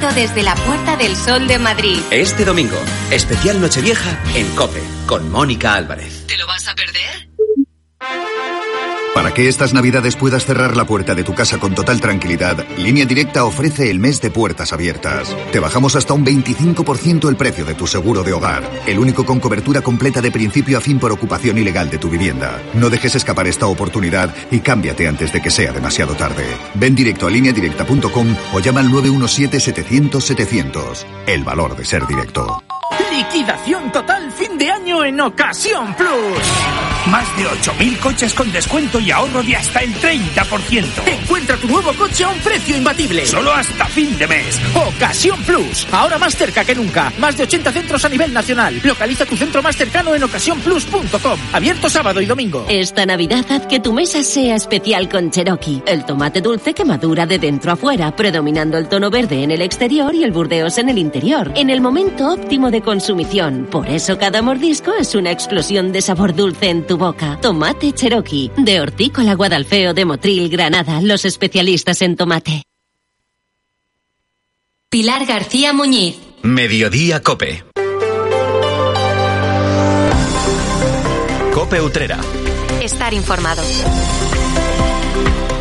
Desde la Puerta del Sol de Madrid. Este domingo, especial Nochevieja en Cope, con Mónica Álvarez. ¿Te lo vas a perder? Para que estas navidades puedas cerrar la puerta de tu casa con total tranquilidad, Línea Directa ofrece el mes de puertas abiertas. Te bajamos hasta un 25% el precio de tu seguro de hogar, el único con cobertura completa de principio a fin por ocupación ilegal de tu vivienda. No dejes escapar esta oportunidad y cámbiate antes de que sea demasiado tarde. Ven directo a lineadirecta.com o llama al 917-700-700. El valor de ser directo. Liquidación total fin de año en Ocasión Plus. Más de 8.000 coches con descuento y ahorro de hasta el 30%. Encuentra tu nuevo coche a un precio imbatible. Solo hasta fin de mes. Ocasión Plus. Ahora más cerca que nunca. Más de 80 centros a nivel nacional. Localiza tu centro más cercano en ocasiónplus.com. Abierto sábado y domingo. Esta Navidad haz que tu mesa sea especial con Cherokee. El tomate dulce que madura de dentro a fuera, predominando el tono verde en el exterior y el burdeos en el interior. En el momento óptimo de consumición. Por eso cada mordisco es una explosión de sabor dulce en tu boca. Tomate Cherokee. De Hortícola Guadalfeo de Motril, Granada. Los especialistas en tomate. Pilar García Muñiz. Mediodía Cope. Cope Utrera. Estar informado.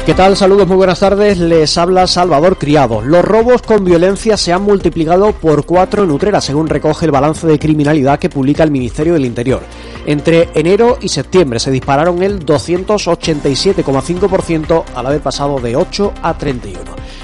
¿Qué tal? Saludos, muy buenas tardes. Les habla Salvador Criado. Los robos con violencia se han multiplicado por cuatro en Utrera, según recoge el balance de criminalidad que publica el Ministerio del Interior. Entre enero y septiembre se dispararon el 287,5% al haber pasado de 8 a 31.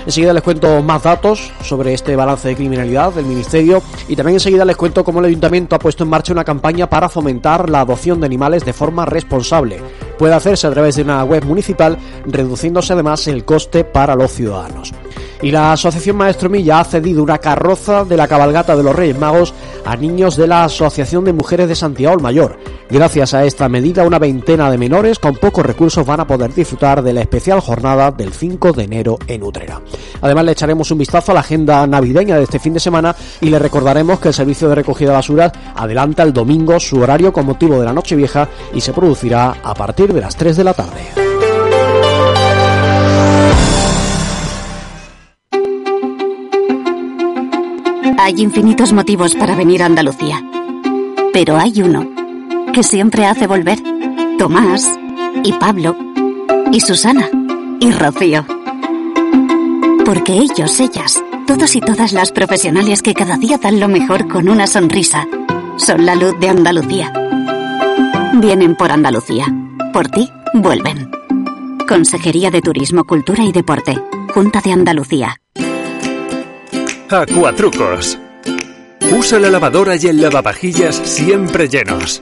Enseguida les cuento más datos sobre este balance de criminalidad del Ministerio y también enseguida les cuento cómo el Ayuntamiento ha puesto en marcha una campaña para fomentar la adopción de animales de forma responsable. Puede hacerse a través de una web municipal, reduciéndose además el coste para los ciudadanos. Y la Asociación Maestro Milla ha cedido una carroza de la cabalgata de los Reyes Magos a niños de la Asociación de Mujeres de Santiago el Mayor. Gracias a esta medida, una veintena de menores con pocos recursos van a poder disfrutar de la especial jornada del 5 de enero en Utrera. Además, le echaremos un vistazo a la agenda navideña de este fin de semana y le recordaremos que el servicio de recogida de basuras adelanta el domingo su horario con motivo de la Nochevieja y se producirá a partir de las 3 de la tarde. Hay infinitos motivos para venir a Andalucía. Pero hay uno que siempre hace volver. Tomás y Pablo y Susana y Rocío. Porque ellos, ellas, todos y todas las profesionales que cada día dan lo mejor con una sonrisa, son la luz de Andalucía. Vienen por Andalucía. Por ti, vuelven. Consejería de Turismo, Cultura y Deporte. Junta de Andalucía. Acuatrucos. Usa la lavadora y el lavavajillas siempre llenos.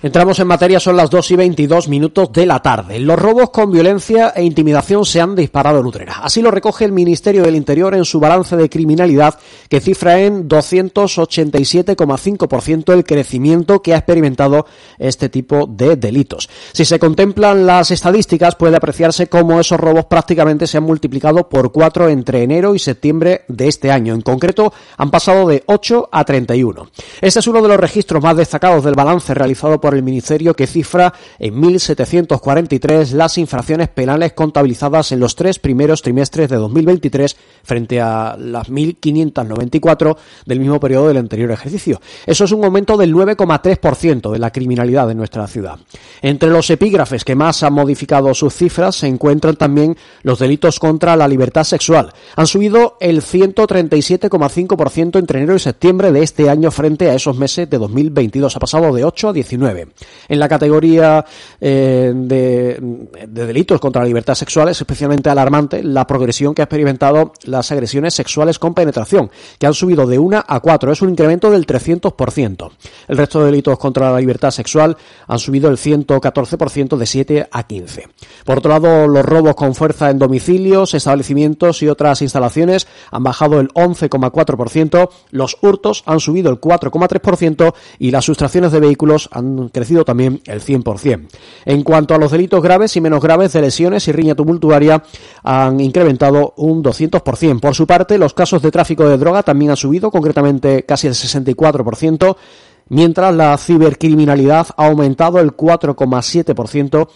Entramos en materia, son las 2 y 22 minutos de la tarde. Los robos con violencia e intimidación se han disparado en Utrera. Así lo recoge el Ministerio del Interior en su balance de criminalidad, que cifra en 287,5% el crecimiento que ha experimentado este tipo de delitos. Si se contemplan las estadísticas, puede apreciarse cómo esos robos prácticamente se han multiplicado por cuatro entre enero y septiembre de este año. En concreto, han pasado de 8 a 31. Este es uno de los registros más destacados del balance realizado por el Ministerio que cifra en 1.743 las infracciones penales contabilizadas en los tres primeros trimestres de 2023 frente a las 1.594 del mismo periodo del anterior ejercicio. Eso es un aumento del 9,3% de la criminalidad en nuestra ciudad. Entre los epígrafes que más han modificado sus cifras se encuentran también los delitos contra la libertad sexual. Han subido el 137,5% entre enero y septiembre de este año frente a esos meses de 2022. Ha pasado de 8 a 19. 2019. En la categoría eh, de, de, delitos contra la libertad sexual es especialmente alarmante la progresión que ha experimentado las agresiones sexuales con penetración, que han subido de 1 a 4. Es un incremento del 300%. El resto de delitos contra la libertad sexual han subido el 114% de 7 a 15. Por otro lado, los robos con fuerza en domicilios, establecimientos y otras instalaciones han bajado el 11,4%, los hurtos han subido el 4,3% y las sustracciones de vehículos han crecido también el 100%. En cuanto a los delitos graves y menos graves de lesiones y riña tumultuaria, han incrementado un 200%. Por su parte, los casos de tráfico de droga también han subido, concretamente casi el 64%, mientras la cibercriminalidad ha aumentado el 4,7%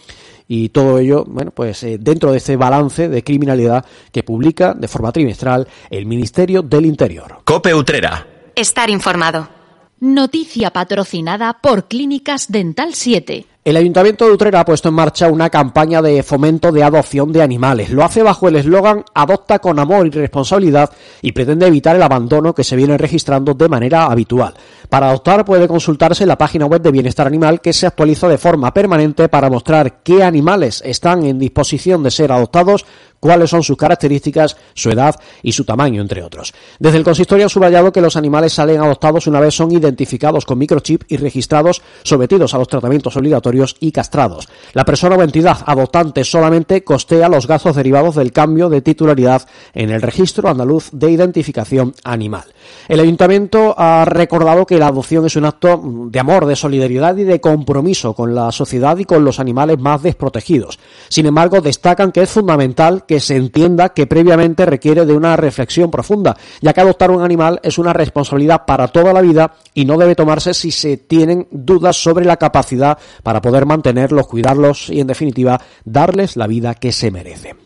y todo ello, bueno, pues eh, dentro de ese balance de criminalidad que publica de forma trimestral el Ministerio del Interior. Cope Utrera. Estar informado. Noticia patrocinada por Clínicas Dental 7. El Ayuntamiento de Utrera ha puesto en marcha una campaña de fomento de adopción de animales. Lo hace bajo el eslogan Adopta con amor y responsabilidad y pretende evitar el abandono que se viene registrando de manera habitual. Para adoptar puede consultarse la página web de Bienestar Animal que se actualiza de forma permanente para mostrar qué animales están en disposición de ser adoptados, cuáles son sus características, su edad y su tamaño, entre otros. Desde el consistorio han subrayado que los animales salen adoptados una vez son identificados con microchip y registrados, sometidos a los tratamientos obligatorios y castrados. La persona o entidad adoptante solamente costea los gastos derivados del cambio de titularidad en el registro andaluz de identificación animal. El ayuntamiento ha recordado que la adopción es un acto de amor, de solidaridad y de compromiso con la sociedad y con los animales más desprotegidos. Sin embargo, destacan que es fundamental que se entienda que previamente requiere de una reflexión profunda, ya que adoptar un animal es una responsabilidad para toda la vida y no debe tomarse si se tienen dudas sobre la capacidad para poder mantenerlos, cuidarlos y, en definitiva, darles la vida que se merecen.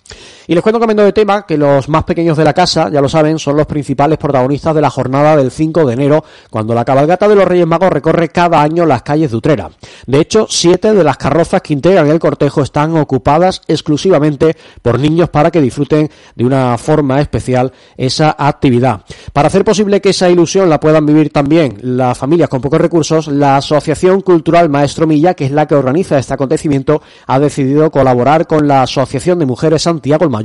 Y les cuento cambiando de tema que los más pequeños de la casa, ya lo saben, son los principales protagonistas de la jornada del 5 de enero, cuando la cabalgata de los Reyes Magos recorre cada año las calles de Utrera. De hecho, siete de las carrozas que integran el cortejo están ocupadas exclusivamente por niños para que disfruten de una forma especial esa actividad. Para hacer posible que esa ilusión la puedan vivir también las familias con pocos recursos, la Asociación Cultural Maestro Milla, que es la que organiza este acontecimiento, ha decidido colaborar con la Asociación de Mujeres Santiago el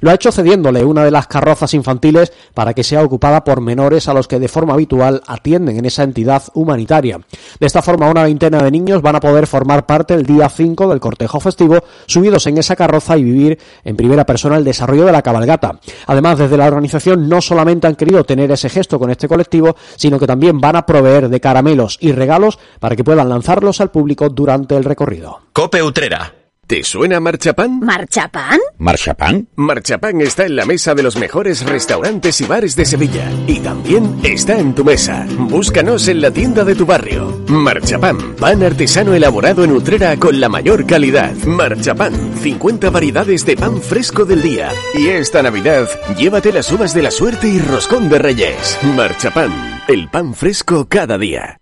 Lo ha hecho cediéndole una de las carrozas infantiles para que sea ocupada por menores a los que de forma habitual atienden en esa entidad humanitaria. De esta forma, una veintena de niños van a poder formar parte el día 5 del cortejo festivo, subidos en esa carroza y vivir en primera persona el desarrollo de la cabalgata. Además, desde la organización no solamente han querido tener ese gesto con este colectivo, sino que también van a proveer de caramelos y regalos para que puedan lanzarlos al público durante el recorrido. Cope Utrera. ¿Te suena Marchapán? ¿Marchapán? ¿Marchapán? Marchapán está en la mesa de los mejores restaurantes y bares de Sevilla. Y también está en tu mesa. Búscanos en la tienda de tu barrio. Marchapán, pan artesano elaborado en Utrera con la mayor calidad. Marchapán, 50 variedades de pan fresco del día. Y esta Navidad, llévate las uvas de la suerte y roscón de reyes. Marchapán, el pan fresco cada día.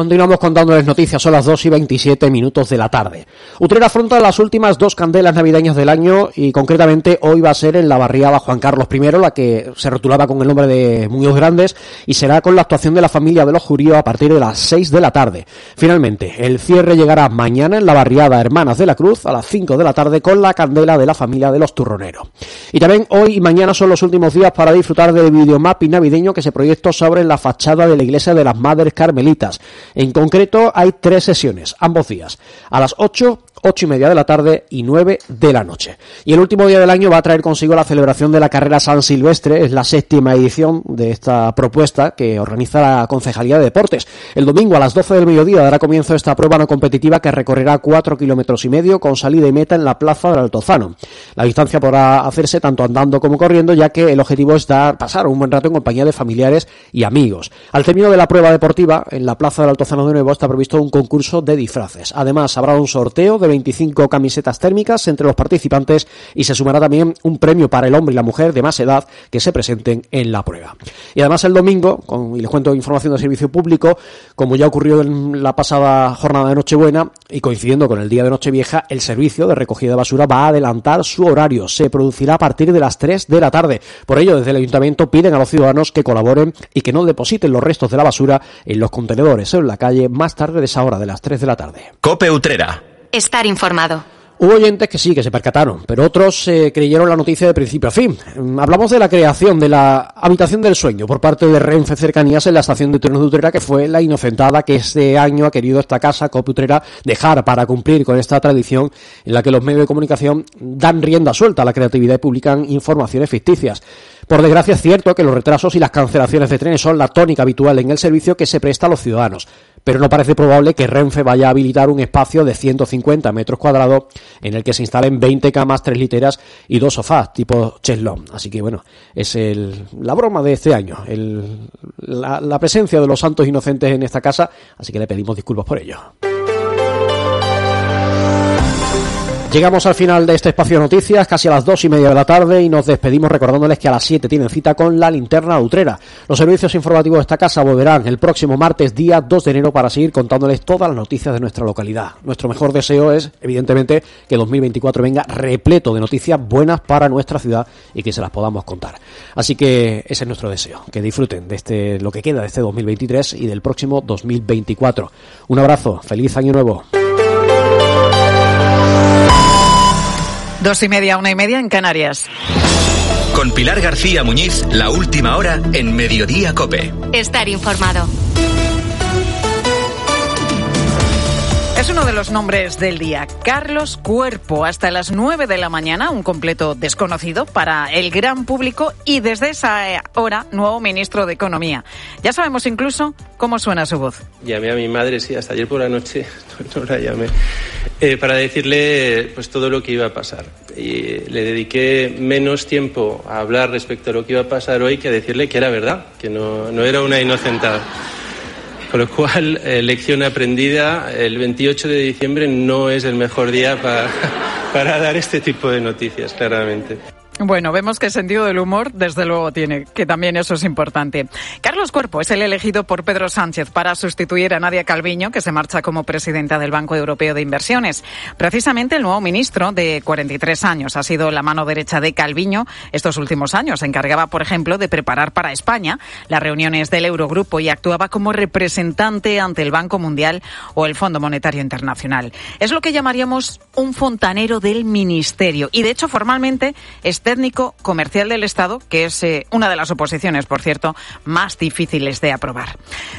Continuamos contándoles noticias, son las 2 y 27 minutos de la tarde. Utrera afronta las últimas dos candelas navideñas del año y concretamente hoy va a ser en la barriada Juan Carlos I, la que se rotulaba con el nombre de Muñoz Grandes y será con la actuación de la familia de los Juríos a partir de las 6 de la tarde. Finalmente, el cierre llegará mañana en la barriada Hermanas de la Cruz a las 5 de la tarde con la candela de la familia de los Turroneros. Y también hoy y mañana son los últimos días para disfrutar del videomapping navideño que se proyectó sobre la fachada de la iglesia de las Madres Carmelitas. En concreto, hay tres sesiones, ambos días, a las 8, 8 y media de la tarde y 9 de la noche. Y el último día del año va a traer consigo la celebración de la carrera San Silvestre, es la séptima edición de esta propuesta que organiza la Concejalía de Deportes. El domingo a las 12 del mediodía dará comienzo esta prueba no competitiva que recorrerá 4 kilómetros y medio con salida y meta en la plaza del Altozano. La distancia podrá hacerse tanto andando como corriendo, ya que el objetivo es dar, pasar un buen rato en compañía de familiares y amigos. Al término de la prueba deportiva, en la plaza del Altozano de nuevo está previsto un concurso de disfraces. Además, habrá un sorteo de 25 camisetas térmicas entre los participantes y se sumará también un premio para el hombre y la mujer de más edad que se presenten en la prueba. Y además el domingo, con, y les cuento información del servicio público, como ya ocurrió en la pasada jornada de Nochebuena y coincidiendo con el día de Nochevieja, el servicio de recogida de basura va a adelantar su horario. Se producirá a partir de las 3 de la tarde. Por ello, desde el ayuntamiento piden a los ciudadanos que colaboren y que no depositen los restos de la basura en los contenedores o en la calle más tarde de esa hora, de las 3 de la tarde. Cope Utrera. Estar informado. Hubo oyentes que sí, que se percataron, pero otros eh, creyeron la noticia de principio a fin. Mm, Hablamos de la creación de la habitación del sueño por parte de Renfe Cercanías en la estación de trenes de Utrera, que fue la inocentada que este año ha querido esta casa, Cope Utrera, dejar para cumplir con esta tradición en la que los medios de comunicación dan rienda suelta a la creatividad y publican informaciones ficticias. Por desgracia es cierto que los retrasos y las cancelaciones de trenes son la tónica habitual en el servicio que se presta a los ciudadanos, pero no parece probable que Renfe vaya a habilitar un espacio de 150 metros cuadrados en el que se instalen 20 camas, 3 literas y dos sofás tipo cheslón. Así que bueno, es el, la broma de este año, la, la presencia de los santos inocentes en esta casa, así que le pedimos disculpas por ello. Llegamos al final de este espacio de noticias, casi a las dos y media de la tarde, y nos despedimos recordándoles que a las 7 tienen cita con la linterna utrera. Los servicios informativos de esta casa volverán el próximo martes, día 2 de enero, para seguir contándoles todas las noticias de nuestra localidad. Nuestro mejor deseo es, evidentemente, que 2024 venga repleto de noticias buenas para nuestra ciudad y que se las podamos contar. Así que ese es nuestro deseo, que disfruten de este, lo que queda de este 2023 y del próximo 2024. Un abrazo, feliz año nuevo. Dos y media, una y media en Canarias. Con Pilar García Muñiz, la última hora en Mediodía Cope. Estar informado. Es uno de los nombres del día. Carlos Cuerpo, hasta las 9 de la mañana, un completo desconocido para el gran público y desde esa hora, nuevo ministro de Economía. Ya sabemos incluso cómo suena su voz. Llamé a mi madre, sí, hasta ayer por la noche, no la llamé, eh, para decirle pues todo lo que iba a pasar. Y le dediqué menos tiempo a hablar respecto a lo que iba a pasar hoy que a decirle que era verdad, que no, no era una inocentada. Con lo cual, eh, lección aprendida, el 28 de diciembre no es el mejor día para, para dar este tipo de noticias, claramente. Bueno, vemos que sentido del humor, desde luego, tiene, que también eso es importante. Carlos Cuerpo es el elegido por Pedro Sánchez para sustituir a Nadia Calviño, que se marcha como presidenta del Banco Europeo de Inversiones. Precisamente el nuevo ministro, de 43 años, ha sido la mano derecha de Calviño estos últimos años. Se encargaba, por ejemplo, de preparar para España las reuniones del Eurogrupo y actuaba como representante ante el Banco Mundial o el Fondo Monetario Internacional. Es lo que llamaríamos un fontanero del ministerio. Y, de hecho, formalmente, este técnico comercial del Estado, que es eh, una de las oposiciones, por cierto, más difíciles de aprobar.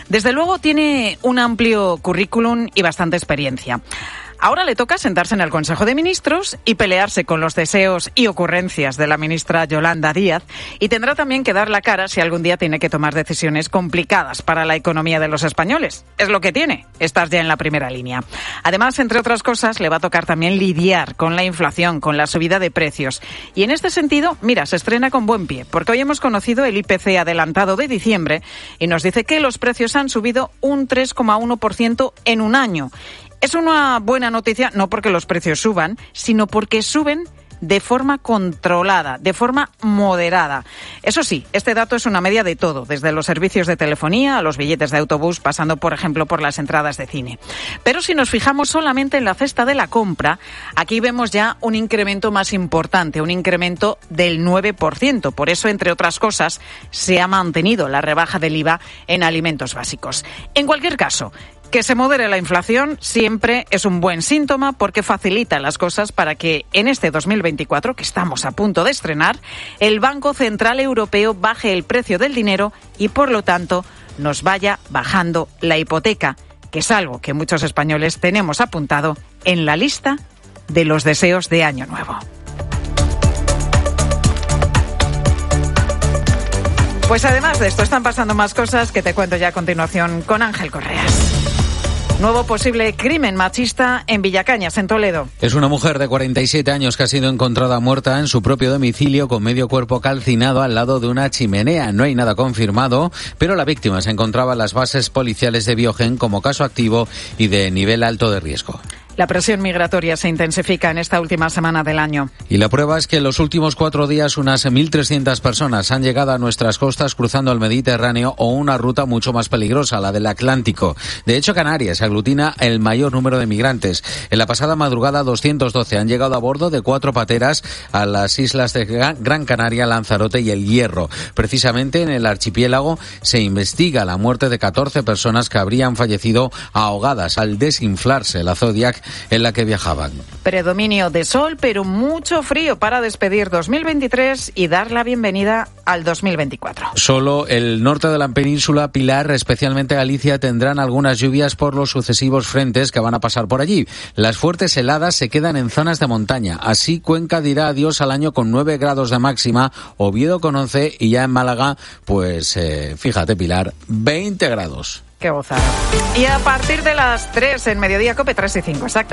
Desde luego tiene un amplio currículum y bastante experiencia. Ahora le toca sentarse en el Consejo de Ministros y pelearse con los deseos y ocurrencias de la ministra Yolanda Díaz y tendrá también que dar la cara si algún día tiene que tomar decisiones complicadas para la economía de los españoles. Es lo que tiene, estar ya en la primera línea. Además, entre otras cosas, le va a tocar también lidiar con la inflación, con la subida de precios. Y en este sentido, mira, se estrena con buen pie, porque hoy hemos conocido el IPC adelantado de diciembre y nos dice que los precios han subido un 3,1% en un año. Es una buena noticia no porque los precios suban, sino porque suben de forma controlada, de forma moderada. Eso sí, este dato es una media de todo, desde los servicios de telefonía a los billetes de autobús, pasando, por ejemplo, por las entradas de cine. Pero si nos fijamos solamente en la cesta de la compra, aquí vemos ya un incremento más importante, un incremento del 9%. Por eso, entre otras cosas, se ha mantenido la rebaja del IVA en alimentos básicos. En cualquier caso, que se modere la inflación siempre es un buen síntoma porque facilita las cosas para que en este 2024, que estamos a punto de estrenar, el Banco Central Europeo baje el precio del dinero y, por lo tanto, nos vaya bajando la hipoteca, que es algo que muchos españoles tenemos apuntado en la lista de los deseos de Año Nuevo. Pues además de esto están pasando más cosas que te cuento ya a continuación con Ángel Correas. Nuevo posible crimen machista en Villacañas, en Toledo. Es una mujer de 47 años que ha sido encontrada muerta en su propio domicilio con medio cuerpo calcinado al lado de una chimenea. No hay nada confirmado, pero la víctima se encontraba en las bases policiales de Biogen como caso activo y de nivel alto de riesgo. La presión migratoria se intensifica en esta última semana del año. Y la prueba es que en los últimos cuatro días unas 1.300 personas han llegado a nuestras costas cruzando el Mediterráneo o una ruta mucho más peligrosa, la del Atlántico. De hecho, Canarias aglutina el mayor número de migrantes. En la pasada madrugada, 212 han llegado a bordo de cuatro pateras a las islas de Gran Canaria, Lanzarote y El Hierro. Precisamente en el archipiélago se investiga la muerte de 14 personas que habrían fallecido ahogadas al desinflarse la Zodiac en la que viajaban. Predominio de sol, pero mucho frío para despedir 2023 y dar la bienvenida al 2024. Solo el norte de la península, Pilar, especialmente Galicia, tendrán algunas lluvias por los sucesivos frentes que van a pasar por allí. Las fuertes heladas se quedan en zonas de montaña. Así Cuenca dirá adiós al año con 9 grados de máxima, Oviedo con 11 y ya en Málaga, pues eh, fíjate Pilar, 20 grados. Qué gozada. Y a partir de las 3 en Mediodía Cope 3 y 5, exacto.